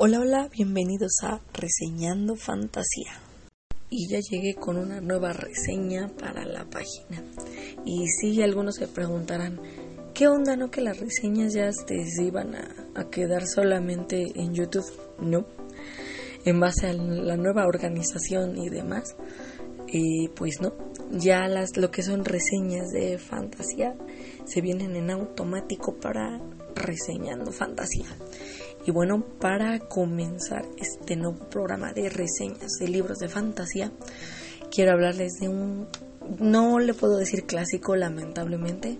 Hola, hola, bienvenidos a Reseñando Fantasía. Y ya llegué con una nueva reseña para la página. Y sí, algunos se preguntarán, ¿qué onda no que las reseñas ya se iban a, quedar solamente en YouTube? No. En base a la nueva organización y demás, eh, pues no. Ya las, lo que son reseñas de fantasía se vienen en automático para reseñando fantasía. Y bueno, para comenzar este nuevo programa de reseñas de libros de fantasía, quiero hablarles de un, no le puedo decir clásico lamentablemente,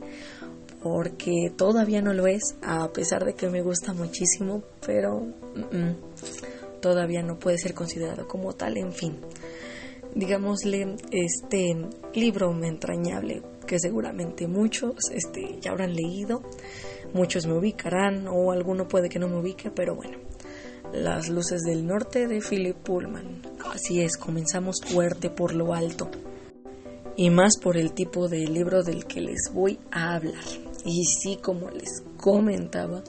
porque todavía no lo es, a pesar de que me gusta muchísimo, pero todavía no puede ser considerado como tal, en fin. Digámosle, este libro entrañable que seguramente muchos este, ya habrán leído, muchos me ubicarán o alguno puede que no me ubique, pero bueno. Las luces del norte de Philip Pullman. Así es, comenzamos fuerte por lo alto. Y más por el tipo de libro del que les voy a hablar. Y sí, como les comentaba,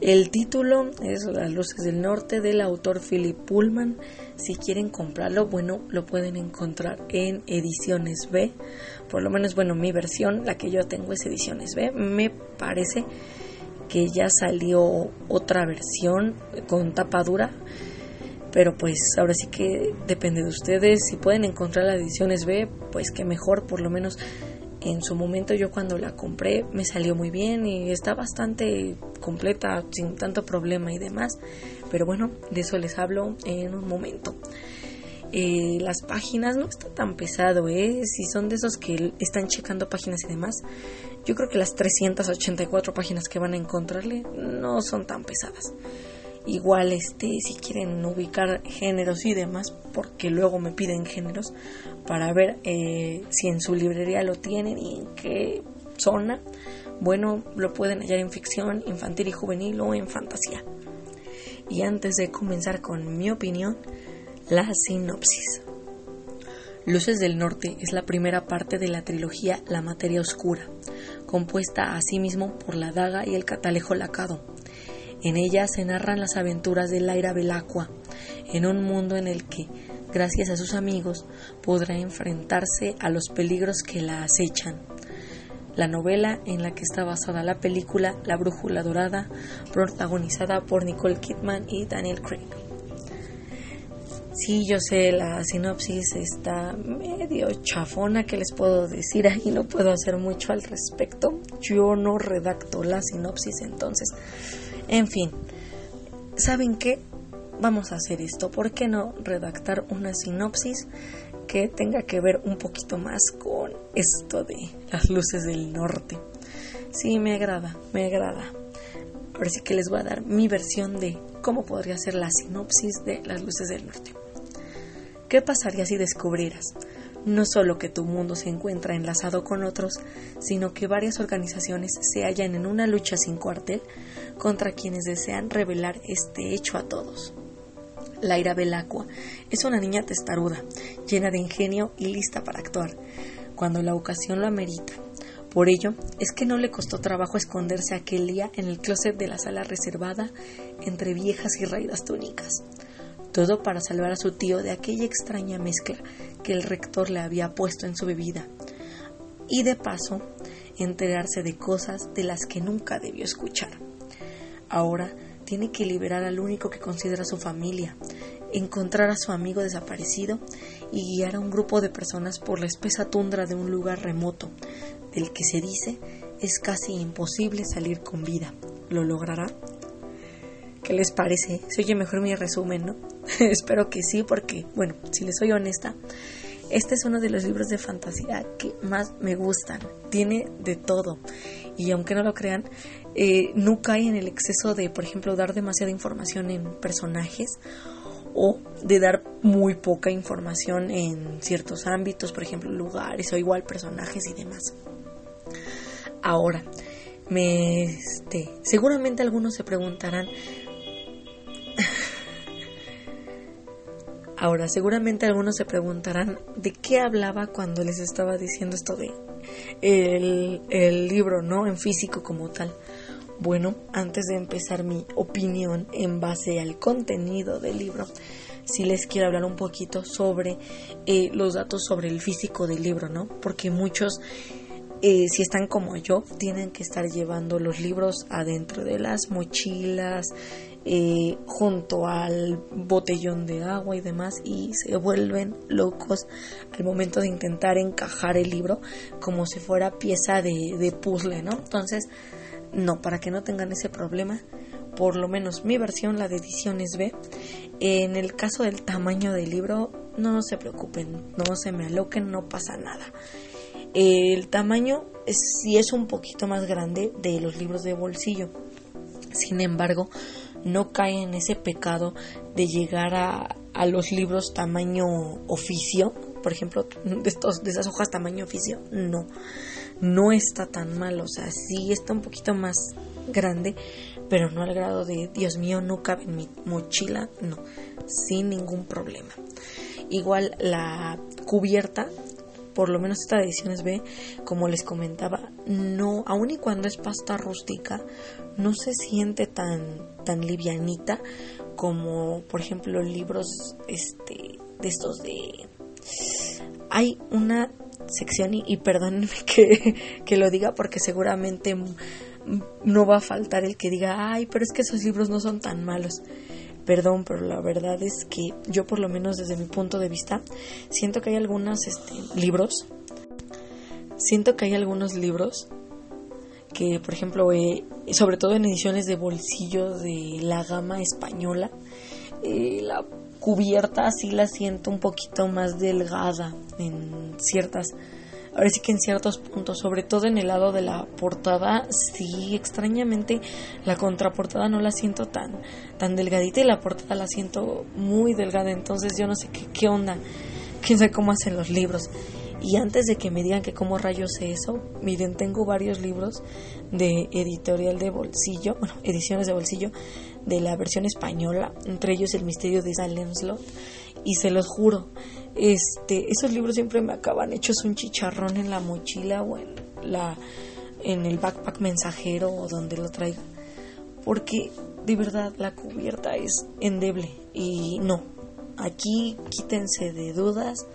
el título es Las luces del norte del autor Philip Pullman. Si quieren comprarlo, bueno, lo pueden encontrar en ediciones B. Por lo menos, bueno, mi versión, la que yo tengo es ediciones B. Me parece que ya salió otra versión con tapa dura. Pero pues ahora sí que depende de ustedes. Si pueden encontrar las ediciones B, pues que mejor, por lo menos en su momento yo cuando la compré me salió muy bien y está bastante completa sin tanto problema y demás. Pero bueno, de eso les hablo en un momento. Eh, las páginas no está tan pesado, ¿eh? Si son de esos que están checando páginas y demás, yo creo que las 384 páginas que van a encontrarle no son tan pesadas. Igual, este, si quieren ubicar géneros y demás, porque luego me piden géneros para ver eh, si en su librería lo tienen y en qué zona. Bueno, lo pueden hallar en ficción, infantil y juvenil o en fantasía. Y antes de comenzar con mi opinión, la sinopsis. Luces del Norte es la primera parte de la trilogía La Materia Oscura, compuesta asimismo por la daga y el catalejo lacado. En ella se narran las aventuras de Laira Belacqua, en un mundo en el que, gracias a sus amigos, podrá enfrentarse a los peligros que la acechan. La novela en la que está basada la película La Brújula Dorada, protagonizada por Nicole Kidman y Daniel Craig. Sí, yo sé, la sinopsis está medio chafona, que les puedo decir? Ahí no puedo hacer mucho al respecto. Yo no redacto la sinopsis, entonces. En fin, ¿saben qué? Vamos a hacer esto. ¿Por qué no redactar una sinopsis que tenga que ver un poquito más con esto de las luces del norte? Sí, me agrada, me agrada. Ahora sí que les voy a dar mi versión de cómo podría ser la sinopsis de las luces del norte. ¿Qué pasaría si descubrieras no solo que tu mundo se encuentra enlazado con otros, sino que varias organizaciones se hallan en una lucha sin cuartel contra quienes desean revelar este hecho a todos? Laira Belacqua es una niña testaruda, llena de ingenio y lista para actuar, cuando la ocasión lo amerita. Por ello, es que no le costó trabajo esconderse aquel día en el closet de la sala reservada entre viejas y raídas túnicas todo para salvar a su tío de aquella extraña mezcla que el rector le había puesto en su bebida, y de paso enterarse de cosas de las que nunca debió escuchar. Ahora tiene que liberar al único que considera su familia, encontrar a su amigo desaparecido y guiar a un grupo de personas por la espesa tundra de un lugar remoto, del que se dice es casi imposible salir con vida. ¿Lo logrará? ¿Qué les parece? Se oye mejor mi resumen, ¿no? Espero que sí, porque, bueno, si les soy honesta, este es uno de los libros de fantasía que más me gustan. Tiene de todo. Y aunque no lo crean, eh, no cae en el exceso de, por ejemplo, dar demasiada información en personajes o de dar muy poca información en ciertos ámbitos, por ejemplo, lugares o igual personajes y demás. Ahora, me, este, seguramente algunos se preguntarán, Ahora, seguramente algunos se preguntarán de qué hablaba cuando les estaba diciendo esto de el, libro, ¿no? En físico como tal. Bueno, antes de empezar mi opinión en base al contenido del libro, sí les quiero hablar un poquito sobre eh, los datos sobre el físico del libro, ¿no? Porque muchos, eh, si están como yo, tienen que estar llevando los libros adentro de las mochilas, eh, junto al botellón de agua y demás y se vuelven locos al momento de intentar encajar el libro como si fuera pieza de, de puzzle, ¿no? Entonces, no, para que no tengan ese problema, por lo menos mi versión, la de ediciones B, en el caso del tamaño del libro, no se preocupen, no se me aloquen, no pasa nada. El tamaño sí es un poquito más grande de los libros de bolsillo. Sin embargo, no cae en ese pecado de llegar a, a los libros tamaño oficio, por ejemplo, de, estos, de esas hojas tamaño oficio, no, no está tan mal, o sea, sí está un poquito más grande, pero no al grado de, Dios mío, no cabe en mi mochila, no, sin ningún problema. Igual la cubierta por lo menos esta edición es B, como les comentaba, no, aun y cuando es pasta rústica, no se siente tan, tan livianita como, por ejemplo, libros este, de estos de... Hay una sección, y, perdónenme que, que lo diga porque seguramente no va a faltar el que diga, ay, pero es que esos libros no son tan malos. Perdón, pero la verdad es que yo por lo menos desde mi punto de vista siento que hay algunos este, libros, siento que hay algunos libros que por ejemplo eh, sobre todo en ediciones de bolsillo de la gama española eh, la cubierta sí la siento un poquito más delgada en ciertas ahora sí que en ciertos puntos, sobre todo en el lado de la portada, sí, extrañamente la contraportada no la siento tan, tan delgadita y la portada la siento muy delgada, entonces yo no sé qué, qué onda, quién sabe cómo hacen los libros. Y antes de que me digan que cómo rayos sé eso, miren, tengo varios libros de editorial de bolsillo, bueno, ediciones de bolsillo de la versión española, entre ellos El misterio de Salem Slot, y se los juro, este, esos libros siempre me acaban hechos un chicharrón en la mochila o en la en el backpack mensajero o donde lo traiga, porque de verdad la cubierta es endeble y no, aquí quítense de dudas.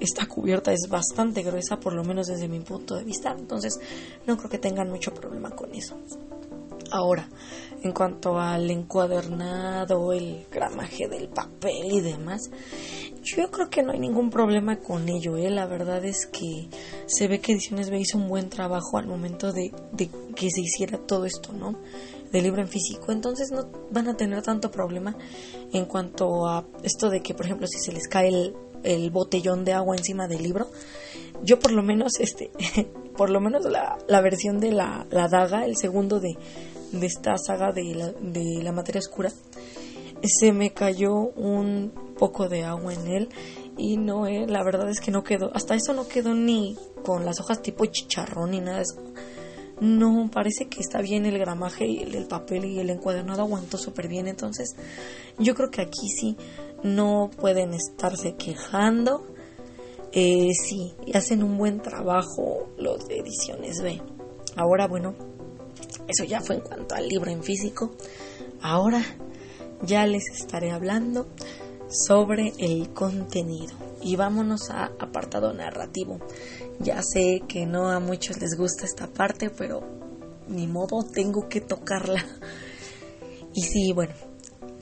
Esta cubierta es bastante gruesa, por lo menos desde mi punto de vista, entonces no creo que tengan mucho problema con eso. Ahora, en cuanto al encuadernado, el gramaje del papel y demás, yo creo que no hay ningún problema con ello. ¿eh? La verdad es que se ve que Ediciones B hizo un buen trabajo al momento de, que se hiciera todo esto, ¿no? De libro en físico. Entonces no van a tener tanto problema en cuanto a esto de que, por ejemplo, si se les cae el, botellón de agua encima del libro. Yo por lo menos, este, por lo menos la, la versión de la, la daga, el segundo de de esta saga de la, de la materia oscura, se me cayó un poco de agua en él y no, eh, la verdad es que no quedó, hasta eso no quedó ni con las hojas tipo chicharrón ni nada de eso. No, parece que está bien el gramaje y el, papel y el encuadernado aguantó súper bien. Entonces, yo creo que aquí sí no pueden estarse quejando. Eh, sí, hacen un buen trabajo los de ediciones B. Ahora, bueno, eso ya fue en cuanto al libro en físico. Ahora ya les estaré hablando sobre el contenido. Y vámonos a apartado narrativo. Ya sé que no a muchos les gusta esta parte, pero ni modo, tengo que tocarla. Y sí, bueno,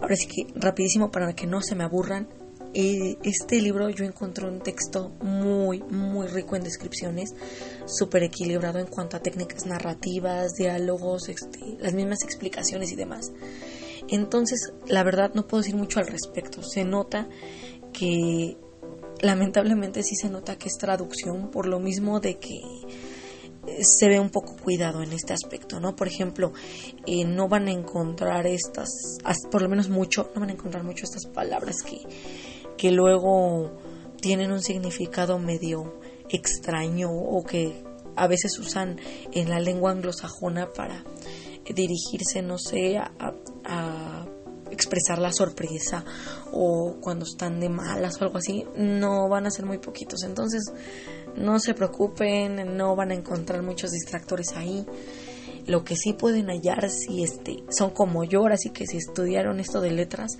ahora sí que rapidísimo para que no se me aburran. Eh, este libro yo encontré un texto muy, muy rico en descripciones, súper equilibrado en cuanto a técnicas narrativas, diálogos, este, las mismas explicaciones y demás. Entonces, la verdad no puedo decir mucho al respecto. Se nota que, lamentablemente sí se nota que es traducción, por lo mismo de que eh, se ve un poco cuidado en este aspecto, ¿no? Por ejemplo, eh, no van a encontrar estas, por lo menos mucho, no van a encontrar mucho estas palabras que que luego tienen un significado medio extraño o que a veces usan en la lengua anglosajona para dirigirse, no sé, a, expresar la sorpresa o cuando están de malas o algo así, no van a ser muy poquitos. Entonces, no se preocupen, no van a encontrar muchos distractores ahí. Lo que sí pueden hallar si este, son como yo, así que si estudiaron esto de letras,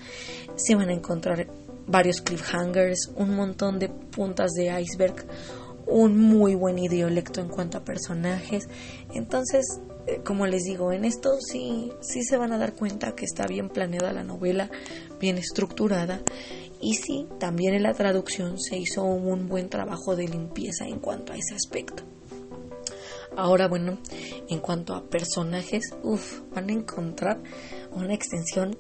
sí van a encontrar varios cliffhangers, un montón de puntas de iceberg, un muy buen idiolecto en cuanto a personajes. Entonces, eh, como les digo, en esto sí, sí se van a dar cuenta que está bien planeada la novela, bien estructurada. Y sí, también en la traducción se hizo un buen trabajo de limpieza en cuanto a ese aspecto. Ahora, bueno, en cuanto a personajes, uff, van a encontrar una extensión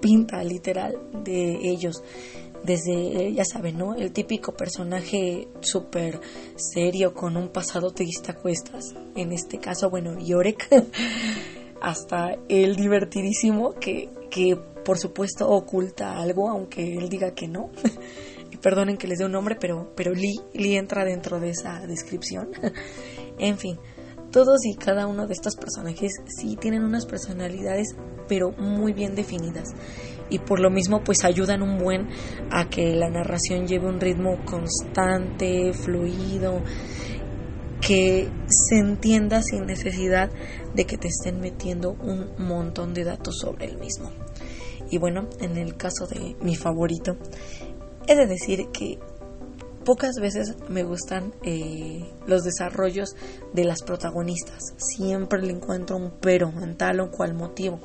pinta literal de ellos. Desde, ya saben, ¿no? El típico personaje súper serio con un pasado triste a cuestas. En este caso, bueno, Yorek. hasta el divertidísimo que, que por supuesto oculta algo, aunque él diga que no. y perdonen que les dé un nombre, pero, pero Lee, Lee entra dentro de esa descripción. en fin, todos y cada uno de estos personajes sí tienen unas personalidades pero muy bien definidas y por lo mismo pues ayudan un buen a que la narración lleve un ritmo constante, fluido, que se entienda sin necesidad de que te estén metiendo un montón de datos sobre el mismo. Y bueno, en el caso de mi favorito, he de decir que Pocas veces me gustan eh, los desarrollos de las protagonistas. Siempre le encuentro un pero en tal o cual motivo.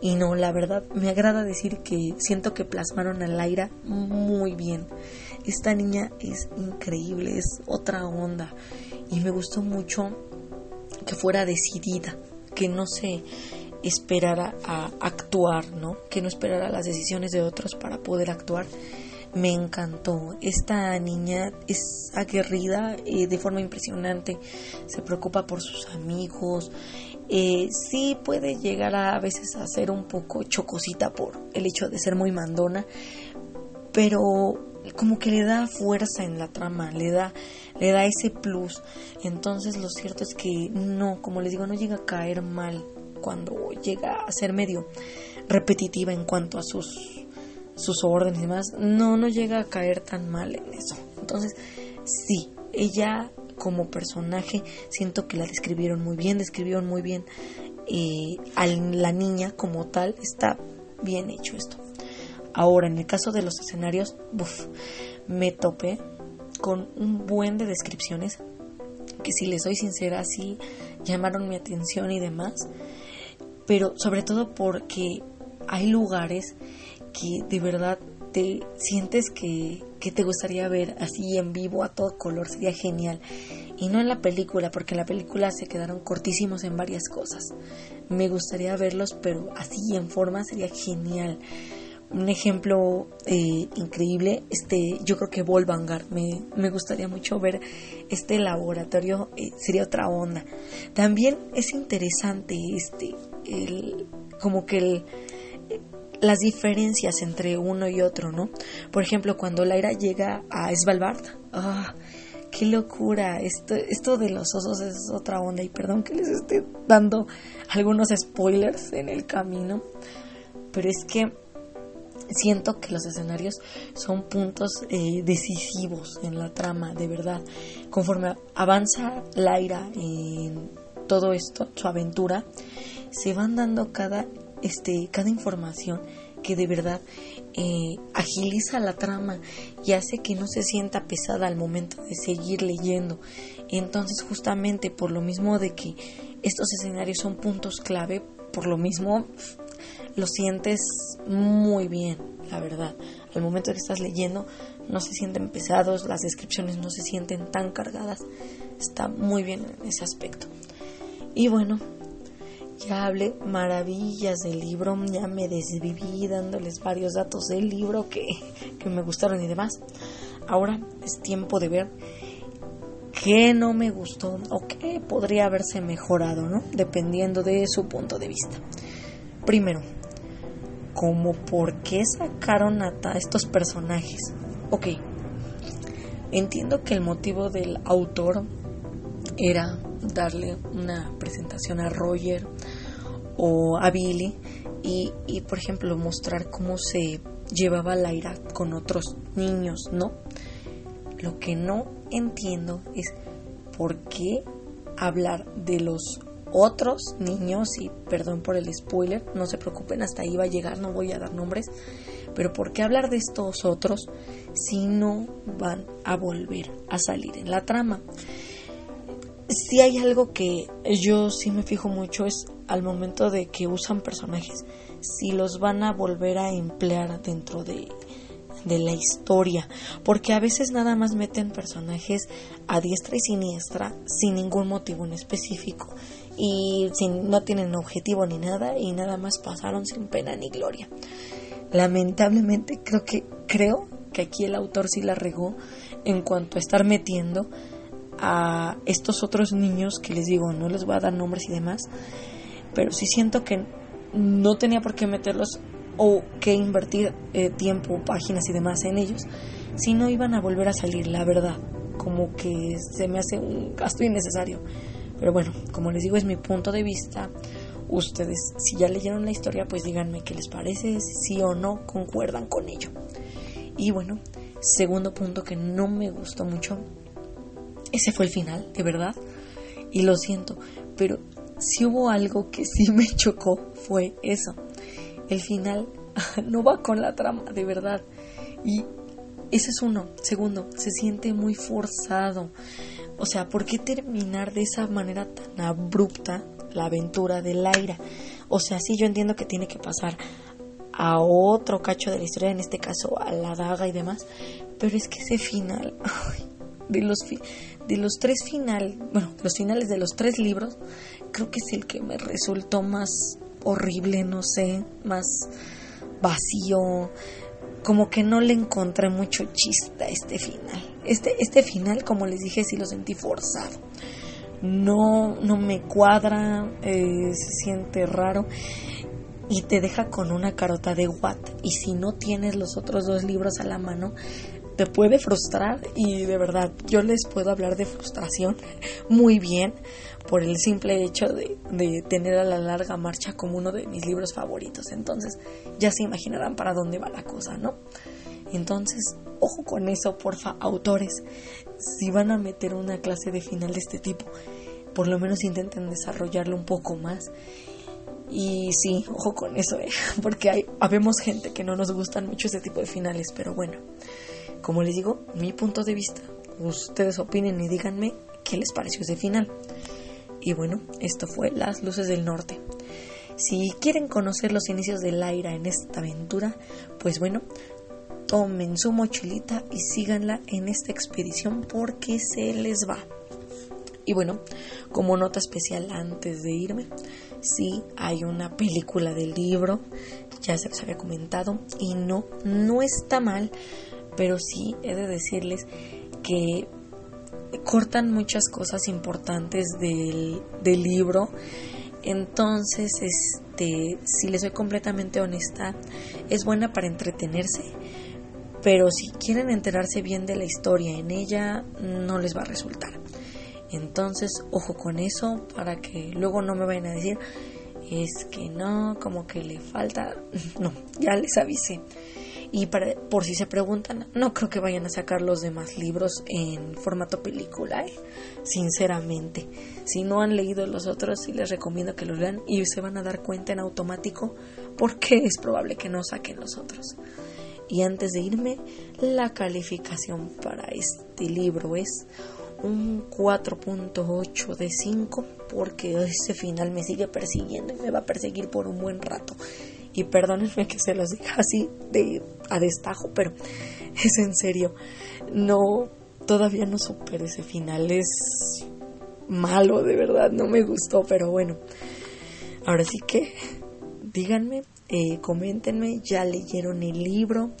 Y no, la verdad, me agrada decir que siento que plasmaron a Laira muy bien. Esta niña es increíble, es otra onda. Y me gustó mucho que fuera decidida, que no se esperara a actuar, ¿no? Que no esperara las decisiones de otros para poder actuar me encantó. Esta niña es aguerrida eh, de forma impresionante, se preocupa por sus amigos, eh, sí puede llegar a, a veces a ser un poco chocosita por el hecho de ser muy mandona, pero como que le da fuerza en la trama, le da, le da ese plus. Entonces lo cierto es que no, como les digo, no llega a caer mal cuando llega a ser medio repetitiva en cuanto a sus sus órdenes y demás, no, no llega a caer tan mal en eso. Entonces, sí, ella como personaje siento que la describieron muy bien, describieron muy bien eh, a la niña como tal, está bien hecho esto. Ahora, en el caso de los escenarios, me topé con un buen de descripciones que si les soy sincera, sí llamaron mi atención y demás, pero sobre todo porque hay lugares que de verdad te sientes que, que, te gustaría ver así en vivo a todo color, sería genial. Y no en la película, porque en la película se quedaron cortísimos en varias cosas. Me gustaría verlos, pero así en forma sería genial. Un ejemplo eh, increíble, este, yo creo que Volvangar, me, me gustaría mucho ver este laboratorio, eh, sería otra onda. También es interesante este, el, como que el, las diferencias entre uno y otro, ¿no? Por ejemplo, cuando Laira llega a Svalbard, ¡ah! ¡Qué locura! Esto, esto de los osos es otra onda y perdón que les esté dando algunos spoilers en el camino, pero es que siento que los escenarios son puntos eh, decisivos en la trama, de verdad. Conforme avanza Laira en todo esto, su aventura, se van dando cada este, cada información que de verdad eh, agiliza la trama y hace que no se sienta pesada al momento de seguir leyendo. Entonces justamente por lo mismo de que estos escenarios son puntos clave, por lo mismo lo sientes muy bien, la verdad. Al momento que estás leyendo no se sienten pesados, las descripciones no se sienten tan cargadas. Está muy bien en ese aspecto. Y bueno, ya hablé maravillas del libro, ya me desviví dándoles varios datos del libro que, me gustaron y demás. Ahora es tiempo de ver qué no me gustó o qué podría haberse mejorado, ¿no? Dependiendo de su punto de vista. Primero, como por qué sacaron a estos personajes. Ok, entiendo que el motivo del autor era darle una presentación a Roger o a Billy y, y por ejemplo mostrar cómo se llevaba Laira con otros niños, ¿no? Lo que no entiendo es por qué hablar de los otros niños, y perdón por el spoiler, no se preocupen, hasta ahí va a llegar, no voy a dar nombres, pero ¿por qué hablar de estos otros si no van a volver a salir en la trama? Si hay algo que yo sí me fijo mucho es al momento de que usan personajes, si los van a volver a emplear dentro de, de la historia, porque a veces nada más meten personajes a diestra y siniestra sin ningún motivo en específico y sin, no tienen objetivo ni nada y nada más pasaron sin pena ni gloria. Lamentablemente creo que creo que aquí el autor sí la regó en cuanto a estar metiendo a estos otros niños que les digo, no les voy a dar nombres y demás, pero sí siento que no tenía por qué meterlos o que invertir eh, tiempo, páginas y demás en ellos, si no iban a volver a salir, la verdad, como que se me hace un gasto innecesario. Pero bueno, como les digo, es mi punto de vista. Ustedes, si ya leyeron la historia, pues díganme qué les parece, si sí o no concuerdan con ello. Y bueno, segundo punto que no me gustó mucho, ese fue el final, de verdad. Y lo siento, pero si hubo algo que sí me chocó, fue eso el final no va con la trama, de verdad. Y ese es uno. Segundo, se siente muy forzado. O sea, ¿por qué terminar de esa manera tan abrupta la aventura de Laira? O sea, sí, yo entiendo que tiene que pasar a otro cacho de la historia, en este caso a la daga y demás, pero es que ese final, de los, de los tres finales, bueno, los finales de los tres libros, creo que es el que me resultó más horrible, no sé, más vacío, como que no le encontré mucho chiste a este final. Este, este final, como les dije, sí lo sentí forzado. No, no me cuadra, eh, se siente raro y te deja con una carota de Watt. Y si no tienes los otros dos libros a la mano, te puede frustrar y de verdad yo les puedo hablar de frustración muy bien por el simple hecho de, tener a la larga marcha como uno de mis libros favoritos. Entonces ya se imaginarán para dónde va la cosa, ¿no? Entonces, ojo con eso, porfa, autores. Si van a meter una clase de final de este tipo, por lo menos intenten desarrollarlo un poco más. Y sí, ojo con eso, ¿eh? porque hay, habemos gente que no nos gustan mucho ese tipo de finales, pero bueno, como les digo, mi punto de vista, ustedes opinen y díganme qué les pareció ese final. Y bueno, esto fue Las Luces del Norte. Si quieren conocer los inicios de Laira en esta aventura, pues bueno, tomen su mochilita y síganla en esta expedición porque se les va. Y bueno, como nota especial antes de irme, sí hay una película del libro, ya se les había comentado, y no, no está mal, pero sí he de decirles que cortan muchas cosas importantes del, libro. Entonces, este, si les soy completamente honesta, es buena para entretenerse, pero si quieren enterarse bien de la historia en ella, no les va a resultar. Entonces, ojo con eso para que luego no me vayan a decir, es que no, como que le falta. No, ya les avisé. Y para, por si se preguntan, no creo que vayan a sacar los demás libros en formato película, ¿eh? sinceramente. Si no han leído los otros, sí les recomiendo que los lean y se van a dar cuenta en automático porque es probable que no saquen los otros. Y antes de irme, la calificación para este libro es un 4.8 de 5 porque ese final me sigue persiguiendo y me va a perseguir por un buen rato y perdónenme que se los diga así de a destajo, pero es en serio, no, todavía no supero ese final, es malo, de verdad, no me gustó, pero bueno, ahora sí que díganme, eh, coméntenme, ya leyeron el libro,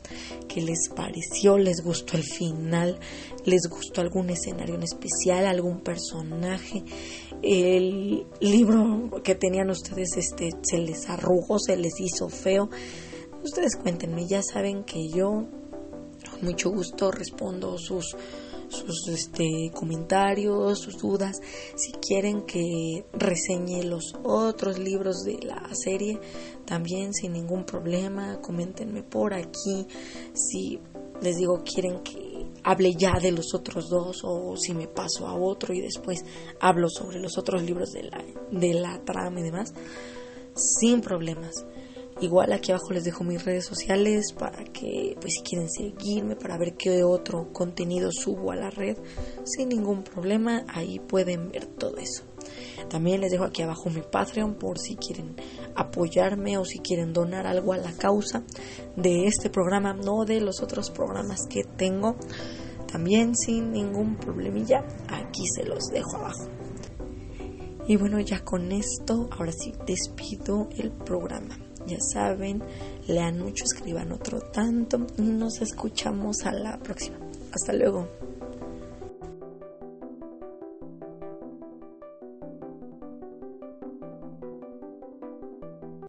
qué les pareció, les gustó el final, les gustó algún escenario en especial, algún personaje, el libro que tenían ustedes este se les arrugó, se les hizo feo. Ustedes cuéntenme, ya saben que yo con mucho gusto respondo sus sus este, comentarios, sus dudas. Si quieren que reseñe los otros libros de la serie, también sin ningún problema, coméntenme por aquí. Si les digo quieren que hable ya de los otros dos o si me paso a otro y después hablo sobre los otros libros de la, de la trama y demás, sin problemas. Igual aquí abajo les dejo mis redes sociales para que, pues si quieren seguirme, para ver qué otro contenido subo a la red, sin ningún problema, ahí pueden ver todo eso. También les dejo aquí abajo mi Patreon por si quieren apoyarme o si quieren donar algo a la causa de este programa, no de los otros programas que tengo. También sin ningún problemilla, aquí se los dejo abajo. Y bueno, ya con esto, ahora sí despido el programa. Ya saben, lean mucho, escriban otro tanto y nos escuchamos a la próxima. Hasta luego.